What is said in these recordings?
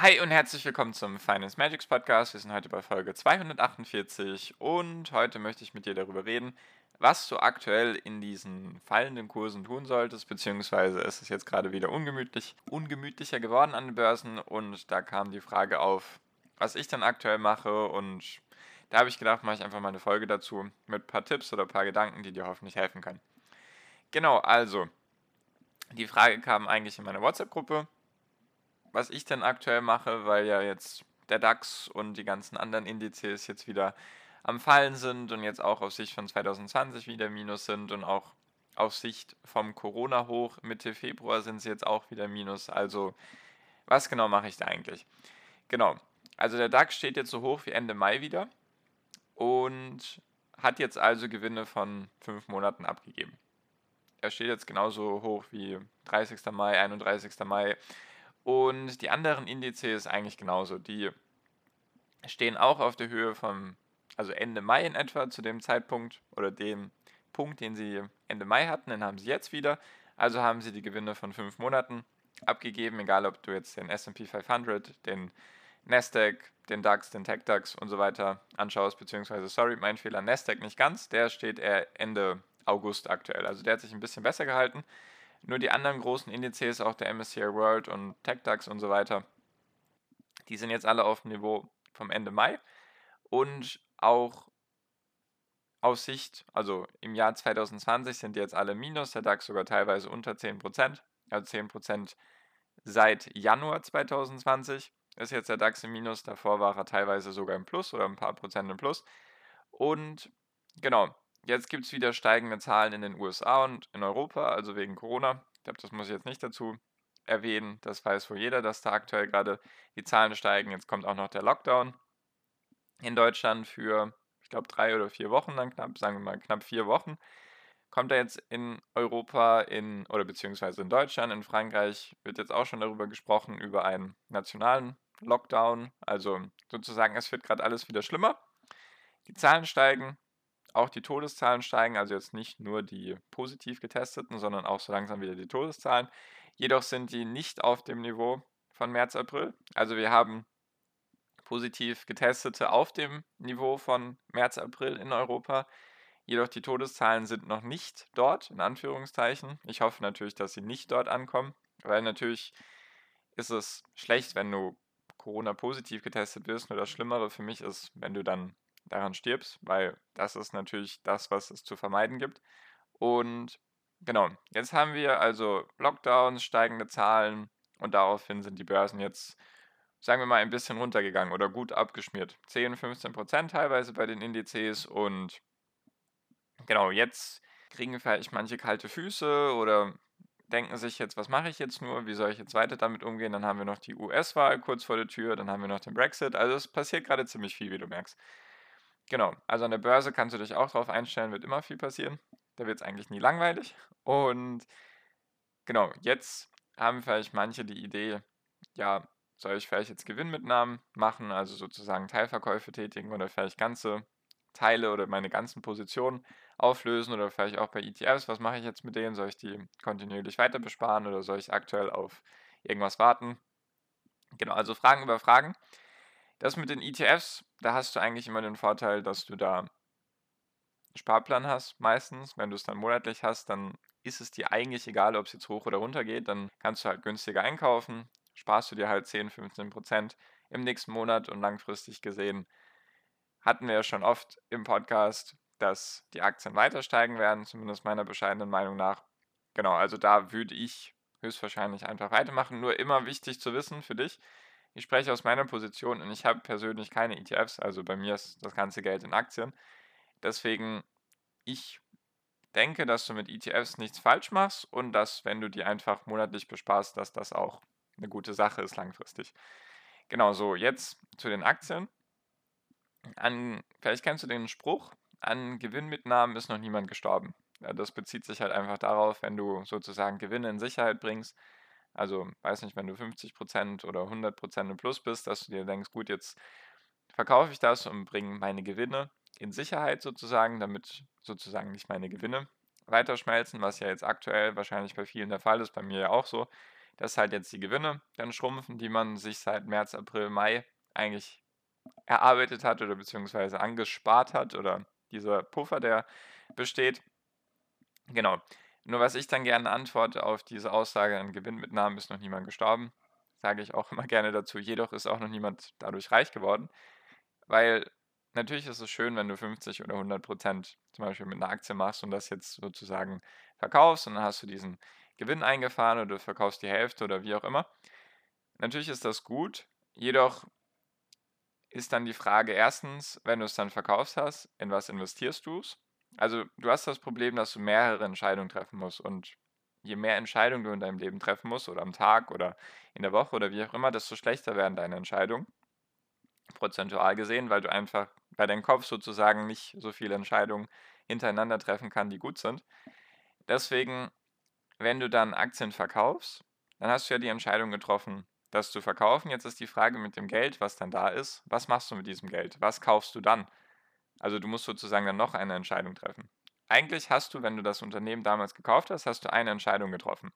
Hi und herzlich willkommen zum Finance Magics Podcast. Wir sind heute bei Folge 248 und heute möchte ich mit dir darüber reden, was du aktuell in diesen fallenden Kursen tun solltest, beziehungsweise ist es jetzt gerade wieder ungemütlich, ungemütlicher geworden an den Börsen und da kam die Frage auf, was ich dann aktuell mache und da habe ich gedacht, mache ich einfach mal eine Folge dazu mit ein paar Tipps oder ein paar Gedanken, die dir hoffentlich helfen können. Genau, also, die Frage kam eigentlich in meiner WhatsApp-Gruppe was ich denn aktuell mache, weil ja jetzt der DAX und die ganzen anderen Indizes jetzt wieder am Fallen sind und jetzt auch auf Sicht von 2020 wieder Minus sind und auch auf Sicht vom Corona-Hoch Mitte Februar sind sie jetzt auch wieder Minus. Also was genau mache ich da eigentlich? Genau, also der DAX steht jetzt so hoch wie Ende Mai wieder und hat jetzt also Gewinne von fünf Monaten abgegeben. Er steht jetzt genauso hoch wie 30. Mai, 31. Mai und die anderen Indizes eigentlich genauso. Die stehen auch auf der Höhe vom, also Ende Mai in etwa zu dem Zeitpunkt oder dem Punkt, den sie Ende Mai hatten, den haben sie jetzt wieder. Also haben sie die Gewinne von fünf Monaten abgegeben, egal ob du jetzt den SP 500, den Nasdaq, den DAX, den Tech DAX und so weiter anschaust, beziehungsweise, sorry, mein Fehler, Nasdaq nicht ganz, der steht eher Ende August aktuell. Also der hat sich ein bisschen besser gehalten. Nur die anderen großen Indizes, auch der MSCI World und TechDAX und so weiter, die sind jetzt alle auf dem Niveau vom Ende Mai und auch aus Sicht, also im Jahr 2020 sind die jetzt alle minus, der DAX sogar teilweise unter 10%, also 10% seit Januar 2020 ist jetzt der DAX im Minus, davor war er teilweise sogar im Plus oder ein paar Prozent im Plus. Und genau, Jetzt gibt es wieder steigende Zahlen in den USA und in Europa, also wegen Corona. Ich glaube, das muss ich jetzt nicht dazu erwähnen. Das weiß wohl jeder, dass da aktuell gerade die Zahlen steigen. Jetzt kommt auch noch der Lockdown in Deutschland für, ich glaube, drei oder vier Wochen dann knapp, sagen wir mal knapp vier Wochen. Kommt er jetzt in Europa in, oder beziehungsweise in Deutschland, in Frankreich wird jetzt auch schon darüber gesprochen, über einen nationalen Lockdown. Also sozusagen, es wird gerade alles wieder schlimmer. Die Zahlen steigen, auch die Todeszahlen steigen, also jetzt nicht nur die positiv getesteten, sondern auch so langsam wieder die Todeszahlen. Jedoch sind die nicht auf dem Niveau von März, April. Also wir haben positiv getestete auf dem Niveau von März, April in Europa. Jedoch die Todeszahlen sind noch nicht dort, in Anführungszeichen. Ich hoffe natürlich, dass sie nicht dort ankommen, weil natürlich ist es schlecht, wenn du Corona positiv getestet wirst. Nur das Schlimmere für mich ist, wenn du dann daran stirbst, weil das ist natürlich das, was es zu vermeiden gibt. Und genau, jetzt haben wir also Lockdowns, steigende Zahlen und daraufhin sind die Börsen jetzt, sagen wir mal, ein bisschen runtergegangen oder gut abgeschmiert. 10, 15 Prozent teilweise bei den Indizes und genau, jetzt kriegen vielleicht manche kalte Füße oder denken sich jetzt, was mache ich jetzt nur, wie soll ich jetzt weiter damit umgehen? Dann haben wir noch die US-Wahl kurz vor der Tür, dann haben wir noch den Brexit. Also es passiert gerade ziemlich viel, wie du merkst. Genau, also an der Börse kannst du dich auch darauf einstellen, wird immer viel passieren. Da wird es eigentlich nie langweilig. Und genau, jetzt haben vielleicht manche die Idee, ja, soll ich vielleicht jetzt Gewinnmitnahmen machen, also sozusagen Teilverkäufe tätigen oder vielleicht ganze Teile oder meine ganzen Positionen auflösen oder vielleicht auch bei ETFs, was mache ich jetzt mit denen? Soll ich die kontinuierlich weiter besparen oder soll ich aktuell auf irgendwas warten? Genau, also Fragen über Fragen. Das mit den ETFs, da hast du eigentlich immer den Vorteil, dass du da einen Sparplan hast, meistens. Wenn du es dann monatlich hast, dann ist es dir eigentlich egal, ob es jetzt hoch oder runter geht. Dann kannst du halt günstiger einkaufen, sparst du dir halt 10, 15 Prozent im nächsten Monat und langfristig gesehen hatten wir ja schon oft im Podcast, dass die Aktien weiter steigen werden, zumindest meiner bescheidenen Meinung nach. Genau, also da würde ich höchstwahrscheinlich einfach weitermachen. Nur immer wichtig zu wissen für dich, ich spreche aus meiner Position und ich habe persönlich keine ETFs, also bei mir ist das ganze Geld in Aktien. Deswegen, ich denke, dass du mit ETFs nichts falsch machst und dass, wenn du die einfach monatlich besparst, dass das auch eine gute Sache ist langfristig. Genau, so, jetzt zu den Aktien. An vielleicht kennst du den Spruch: „An Gewinnmitnahmen ist noch niemand gestorben.“ Ja, das bezieht sich halt einfach darauf, wenn du sozusagen Gewinne in Sicherheit bringst. Also, weiß nicht, wenn du 50% oder 100% im Plus bist, dass du dir denkst: „Gut, jetzt verkaufe ich das und bringe meine Gewinne in Sicherheit sozusagen, damit sozusagen nicht meine Gewinne weiterschmelzen“, was ja jetzt aktuell wahrscheinlich bei vielen der Fall ist, bei mir ja auch so, dass halt jetzt die Gewinne dann schrumpfen, die man sich seit März, April, Mai eigentlich erarbeitet hat oder beziehungsweise angespart hat oder dieser Puffer, der besteht. Genau. Nur was ich dann gerne antworte auf diese Aussage, an Gewinnmitnahmen ist noch niemand gestorben, sage ich auch immer gerne dazu, jedoch ist auch noch niemand dadurch reich geworden, weil natürlich ist es schön, wenn du 50 oder 100 Prozent zum Beispiel mit einer Aktie machst und das jetzt sozusagen verkaufst und dann hast du diesen Gewinn eingefahren oder du verkaufst die Hälfte oder wie auch immer. Natürlich ist das gut, jedoch ist dann die Frage erstens, wenn du es dann verkaufst hast, in was investierst du es? Also du hast das Problem, dass du mehrere Entscheidungen treffen musst und je mehr Entscheidungen du in deinem Leben treffen musst oder am Tag oder in der Woche oder wie auch immer, desto schlechter werden deine Entscheidungen, prozentual gesehen, weil du einfach, weil dein Kopf sozusagen nicht so viele Entscheidungen hintereinander treffen kann, die gut sind. Deswegen, wenn du dann Aktien verkaufst, dann hast du ja die Entscheidung getroffen, das zu verkaufen. Jetzt ist die Frage mit dem Geld, was dann da ist, was machst du mit diesem Geld? Was kaufst du dann? Also du musst sozusagen dann noch eine Entscheidung treffen. Eigentlich hast du, wenn du das Unternehmen damals gekauft hast, hast du eine Entscheidung getroffen.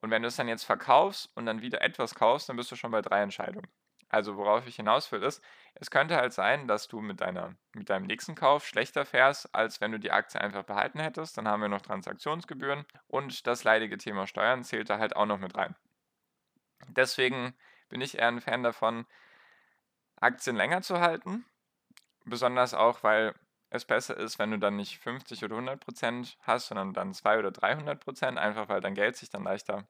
Und wenn du es dann jetzt verkaufst und dann wieder etwas kaufst, dann bist du schon bei drei Entscheidungen. Also worauf ich hinaus will, ist, es könnte halt sein, dass du mit, deiner, mit deinem nächsten Kauf schlechter fährst, als wenn du die Aktie einfach behalten hättest. Dann haben wir noch Transaktionsgebühren und das leidige Thema Steuern zählt da halt auch noch mit rein. Deswegen bin ich eher ein Fan davon, Aktien länger zu halten. Besonders auch, weil es besser ist, wenn du dann nicht 50 oder 100 Prozent hast, sondern dann 200 oder 300 Prozent, einfach weil dein Geld sich dann leichter,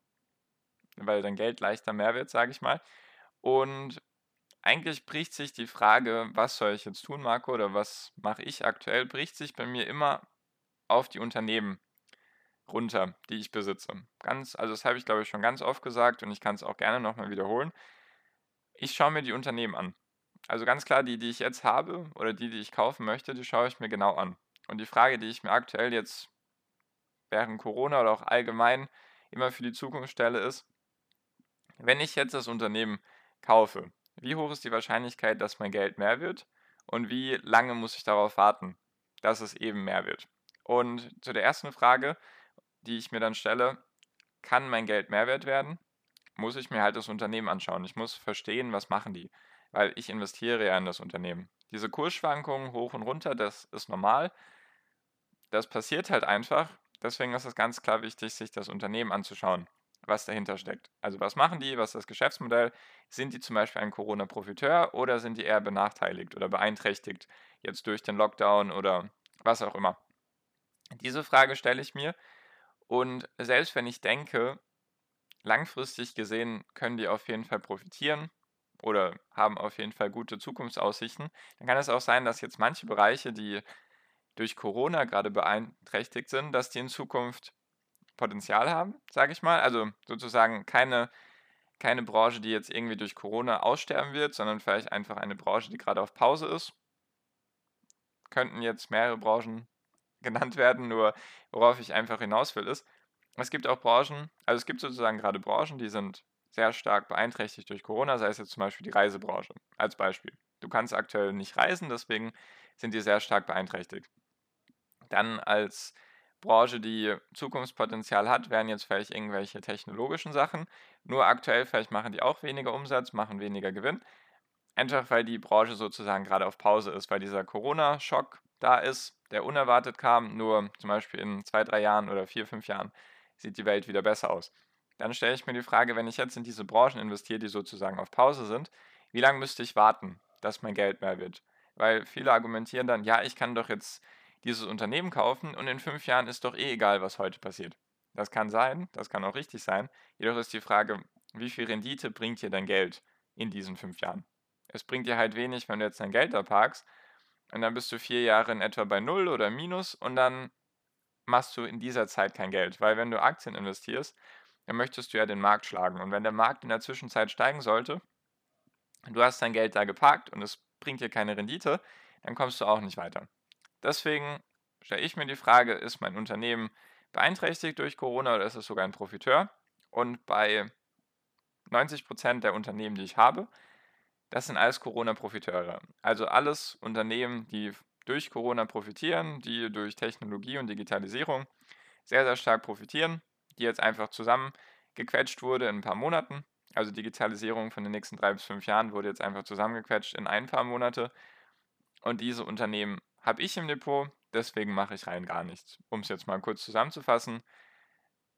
weil dein Geld leichter mehr wird, sage ich mal. Und eigentlich bricht sich die Frage, was soll ich jetzt tun, Marco, oder was mache ich aktuell, bricht sich bei mir immer auf die Unternehmen runter, die ich besitze. Ganz, also das habe ich glaube ich schon ganz oft gesagt und ich kann es auch gerne nochmal wiederholen. Ich schaue mir die Unternehmen an. Also ganz klar, die, die ich jetzt habe oder die, die ich kaufen möchte, die schaue ich mir genau an. Und die Frage, die ich mir aktuell jetzt während Corona oder auch allgemein immer für die Zukunft stelle, ist, wenn ich jetzt das Unternehmen kaufe, wie hoch ist die Wahrscheinlichkeit, dass mein Geld mehr wird und wie lange muss ich darauf warten, dass es eben mehr wird? Und zu der ersten Frage, die ich mir dann stelle, kann mein Geld Mehrwert werden? Muss ich mir halt das Unternehmen anschauen. Ich muss verstehen, was machen die, weil ich investiere ja in das Unternehmen. Diese Kursschwankungen hoch und runter, das ist normal. Das passiert halt einfach. Deswegen ist es ganz klar wichtig, sich das Unternehmen anzuschauen, was dahinter steckt. Also was machen die, was ist das Geschäftsmodell? Sind die zum Beispiel ein Corona-Profiteur oder sind die eher benachteiligt oder beeinträchtigt jetzt durch den Lockdown oder was auch immer? Diese Frage stelle ich mir und selbst wenn ich denke, langfristig gesehen können die auf jeden Fall profitieren oder haben auf jeden Fall gute Zukunftsaussichten, dann kann es auch sein, dass jetzt manche Bereiche, die durch Corona gerade beeinträchtigt sind, dass die in Zukunft Potenzial haben, sage ich mal. Also sozusagen keine, keine Branche, die jetzt irgendwie durch Corona aussterben wird, sondern vielleicht einfach eine Branche, die gerade auf Pause ist. Könnten jetzt mehrere Branchen genannt werden, nur worauf ich einfach hinaus will, ist, es gibt auch Branchen, also es gibt sozusagen gerade Branchen, die sind sehr stark beeinträchtigt durch Corona, sei es jetzt zum Beispiel die Reisebranche als Beispiel. Du kannst aktuell nicht reisen, deswegen sind die sehr stark beeinträchtigt. Dann als Branche, die Zukunftspotenzial hat, wären jetzt vielleicht irgendwelche technologischen Sachen. Nur aktuell vielleicht machen die auch weniger Umsatz, machen weniger Gewinn. Einfach weil die Branche sozusagen gerade auf Pause ist, weil dieser Corona-Schock da ist, der unerwartet kam, nur zum Beispiel in zwei, drei Jahren oder vier, fünf Jahren sieht die Welt wieder besser aus. Dann stelle ich mir die Frage, wenn ich jetzt in diese Branchen investiere, die sozusagen auf Pause sind, wie lange müsste ich warten, dass mein Geld mehr wird? Weil viele argumentieren dann, ja, ich kann doch jetzt dieses Unternehmen kaufen und in fünf Jahren ist doch eh egal, was heute passiert. Das kann sein, das kann auch richtig sein. Jedoch ist die Frage, wie viel Rendite bringt dir dein Geld in diesen fünf Jahren? Es bringt dir halt wenig, wenn du jetzt dein Geld da parkst und dann bist du vier Jahre in etwa bei Null oder Minus und dann machst du in dieser Zeit kein Geld. Weil wenn du Aktien investierst, dann möchtest du ja den Markt schlagen. Und wenn der Markt in der Zwischenzeit steigen sollte, du hast dein Geld da geparkt und es bringt dir keine Rendite, dann kommst du auch nicht weiter. Deswegen stelle ich mir die Frage, ist mein Unternehmen beeinträchtigt durch Corona oder ist es sogar ein Profiteur? Und bei 90 Prozent der Unternehmen, die ich habe, das sind alles Corona-Profiteure. Also alles Unternehmen, die durch Corona profitieren, die durch Technologie und Digitalisierung sehr, sehr stark profitieren, die jetzt einfach zusammengequetscht wurde in ein paar Monaten. Also Digitalisierung von den nächsten drei bis fünf Jahren wurde jetzt einfach zusammengequetscht in ein paar Monate. Und diese Unternehmen habe ich im Depot, deswegen mache ich rein gar nichts. Um es jetzt mal kurz zusammenzufassen,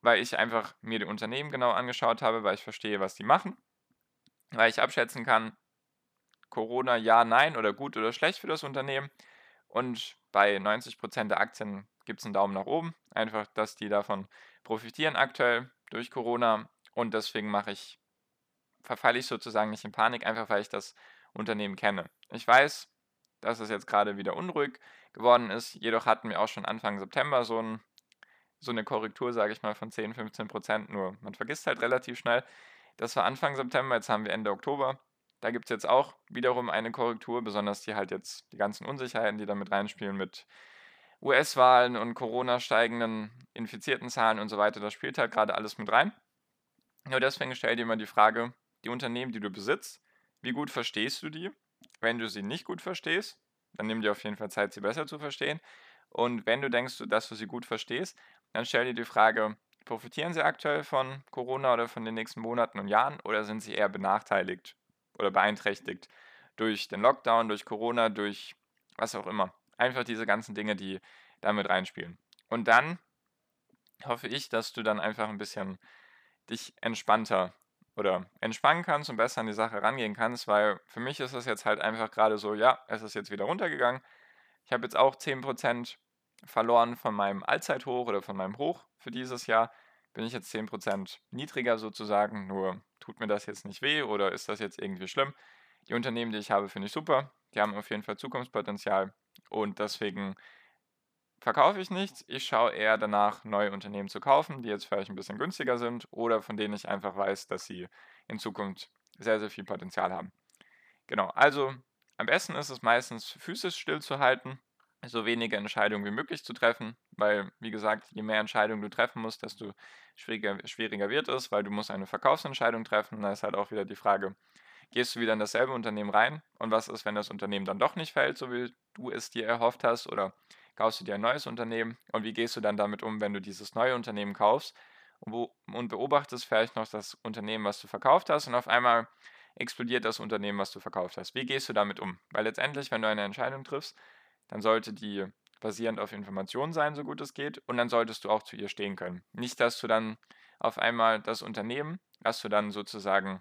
weil ich einfach mir die Unternehmen genau angeschaut habe, weil ich verstehe, was die machen, weil ich abschätzen kann, Corona ja, nein oder gut oder schlecht für das Unternehmen. Und bei 90% der Aktien gibt es einen Daumen nach oben. Einfach, dass die davon profitieren aktuell durch Corona. Und deswegen mache ich, verfalle ich sozusagen nicht in Panik, einfach weil ich das Unternehmen kenne. Ich weiß, dass es jetzt gerade wieder unruhig geworden ist. Jedoch hatten wir auch schon Anfang September so, ein, so eine Korrektur, sage ich mal, von 10, 15 Prozent. Nur man vergisst halt relativ schnell. Das war Anfang September, jetzt haben wir Ende Oktober. Da gibt es jetzt auch wiederum eine Korrektur, besonders die halt jetzt die ganzen Unsicherheiten, die da mit reinspielen, mit US-Wahlen und Corona steigenden infizierten Zahlen und so weiter. Das spielt halt gerade alles mit rein. Nur deswegen stell dir immer die Frage, die Unternehmen, die du besitzt, wie gut verstehst du die? Wenn du sie nicht gut verstehst, dann nimm dir auf jeden Fall Zeit, sie besser zu verstehen. Und wenn du denkst, dass du sie gut verstehst, dann stell dir die Frage, profitieren sie aktuell von Corona oder von den nächsten Monaten und Jahren oder sind sie eher benachteiligt oder beeinträchtigt durch den Lockdown, durch Corona, durch was auch immer. Einfach diese ganzen Dinge, die damit reinspielen. Und dann hoffe ich, dass du dann einfach ein bisschen dich entspannter oder entspannen kannst und besser an die Sache rangehen kannst, weil für mich ist es jetzt halt einfach gerade so, ja, es ist jetzt wieder runtergegangen. Ich habe jetzt auch 10% verloren von meinem Allzeithoch oder von meinem Hoch für dieses Jahr. Bin ich jetzt 10% niedriger sozusagen, nur tut mir das jetzt nicht weh oder ist das jetzt irgendwie schlimm? Die Unternehmen, die ich habe, finde ich super. Die haben auf jeden Fall Zukunftspotenzial und deswegen verkaufe ich nichts. Ich schaue eher danach, neue Unternehmen zu kaufen, die jetzt vielleicht ein bisschen günstiger sind oder von denen ich einfach weiß, dass sie in Zukunft sehr, sehr viel Potenzial haben. Genau, also am besten ist es meistens, Füße stillzuhalten, so wenige Entscheidungen wie möglich zu treffen, weil, wie gesagt, je mehr Entscheidungen du treffen musst, desto schwieriger, schwieriger wird es, weil du musst eine Verkaufsentscheidung treffen. Da ist halt auch wieder die Frage, gehst du wieder in dasselbe Unternehmen rein und was ist, wenn das Unternehmen dann doch nicht fällt, so wie du es dir erhofft hast oder kaufst du dir ein neues Unternehmen und wie gehst du dann damit um, wenn du dieses neue Unternehmen kaufst und, beobachtest vielleicht noch das Unternehmen, was du verkauft hast und auf einmal explodiert das Unternehmen, was du verkauft hast. Wie gehst du damit um? Weil letztendlich, wenn du eine Entscheidung triffst, dann sollte die basierend auf Informationen sein, so gut es geht, und dann solltest du auch zu ihr stehen können. Nicht, dass du dann auf einmal das Unternehmen, dass du dann sozusagen,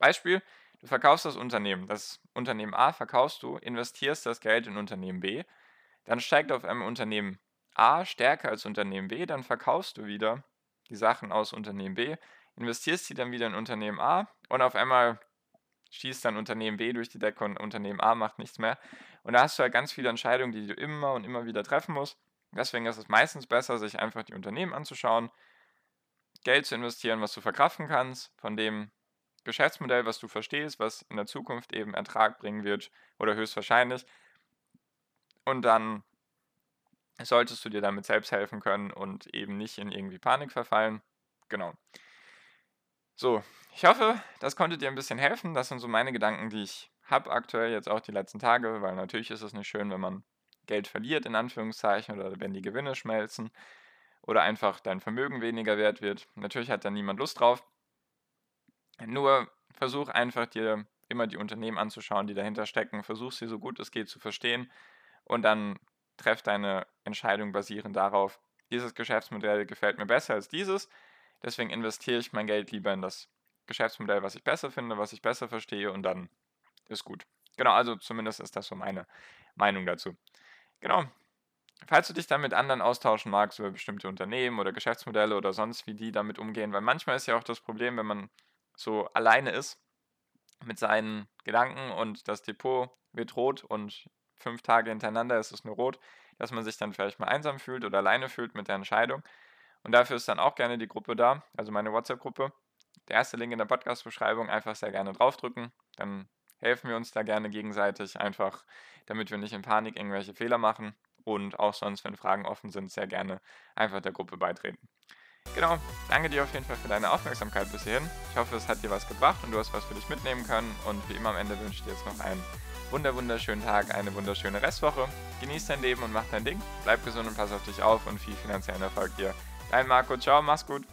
Beispiel, du verkaufst das Unternehmen, das Unternehmen A verkaufst du, investierst das Geld in Unternehmen B dann steigt auf einmal Unternehmen A stärker als Unternehmen B, dann verkaufst du wieder die Sachen aus Unternehmen B, investierst sie dann wieder in Unternehmen A und auf einmal schießt dann Unternehmen B durch die Decke und Unternehmen A macht nichts mehr. Und da hast du halt ganz viele Entscheidungen, die du immer und immer wieder treffen musst. Deswegen ist es meistens besser, sich einfach die Unternehmen anzuschauen, Geld zu investieren, was du verkraften kannst, von dem Geschäftsmodell, was du verstehst, was in der Zukunft eben Ertrag bringen wird oder höchstwahrscheinlich und dann solltest du dir damit selbst helfen können und eben nicht in irgendwie Panik verfallen. Genau. So, ich hoffe, das konnte dir ein bisschen helfen. Das sind so meine Gedanken, die ich habe aktuell jetzt auch die letzten Tage, weil natürlich ist es nicht schön, wenn man Geld verliert, in Anführungszeichen, oder wenn die Gewinne schmelzen oder einfach dein Vermögen weniger wert wird. Natürlich hat da niemand Lust drauf. Nur versuch einfach dir immer die Unternehmen anzuschauen, die dahinter stecken. Versuch sie so gut es geht zu verstehen und dann treff deine Entscheidung basierend darauf, dieses Geschäftsmodell gefällt mir besser als dieses, deswegen investiere ich mein Geld lieber in das Geschäftsmodell, was ich besser finde, was ich besser verstehe und dann ist gut. Genau, also zumindest ist das so meine Meinung dazu. Genau. Falls du dich dann mit anderen austauschen magst über bestimmte Unternehmen oder Geschäftsmodelle oder sonst, wie die damit umgehen, weil manchmal ist ja auch das Problem, wenn man so alleine ist mit seinen Gedanken und das Depot wird rot und fünf Tage hintereinander ist es nur rot, dass man sich dann vielleicht mal einsam fühlt oder alleine fühlt mit der Entscheidung. Und dafür ist dann auch gerne die Gruppe da, also meine WhatsApp-Gruppe. der erste Link in der Podcast-Beschreibung, einfach sehr gerne draufdrücken. Dann helfen wir uns da gerne gegenseitig, einfach damit wir nicht in Panik irgendwelche Fehler machen. Und auch sonst, wenn Fragen offen sind, sehr gerne einfach der Gruppe beitreten. Genau, danke dir auf jeden Fall für deine Aufmerksamkeit bis hierhin. Ich hoffe, es hat dir was gebracht und du hast was für dich mitnehmen können. Und wie immer am Ende wünsche ich dir jetzt noch einen wunder wunderschönen Tag, eine wunderschöne Restwoche. Genieß dein Leben und mach dein Ding. Bleib gesund und pass auf dich auf und viel finanziellen Erfolg dir. Dein Marco, ciao, mach's gut.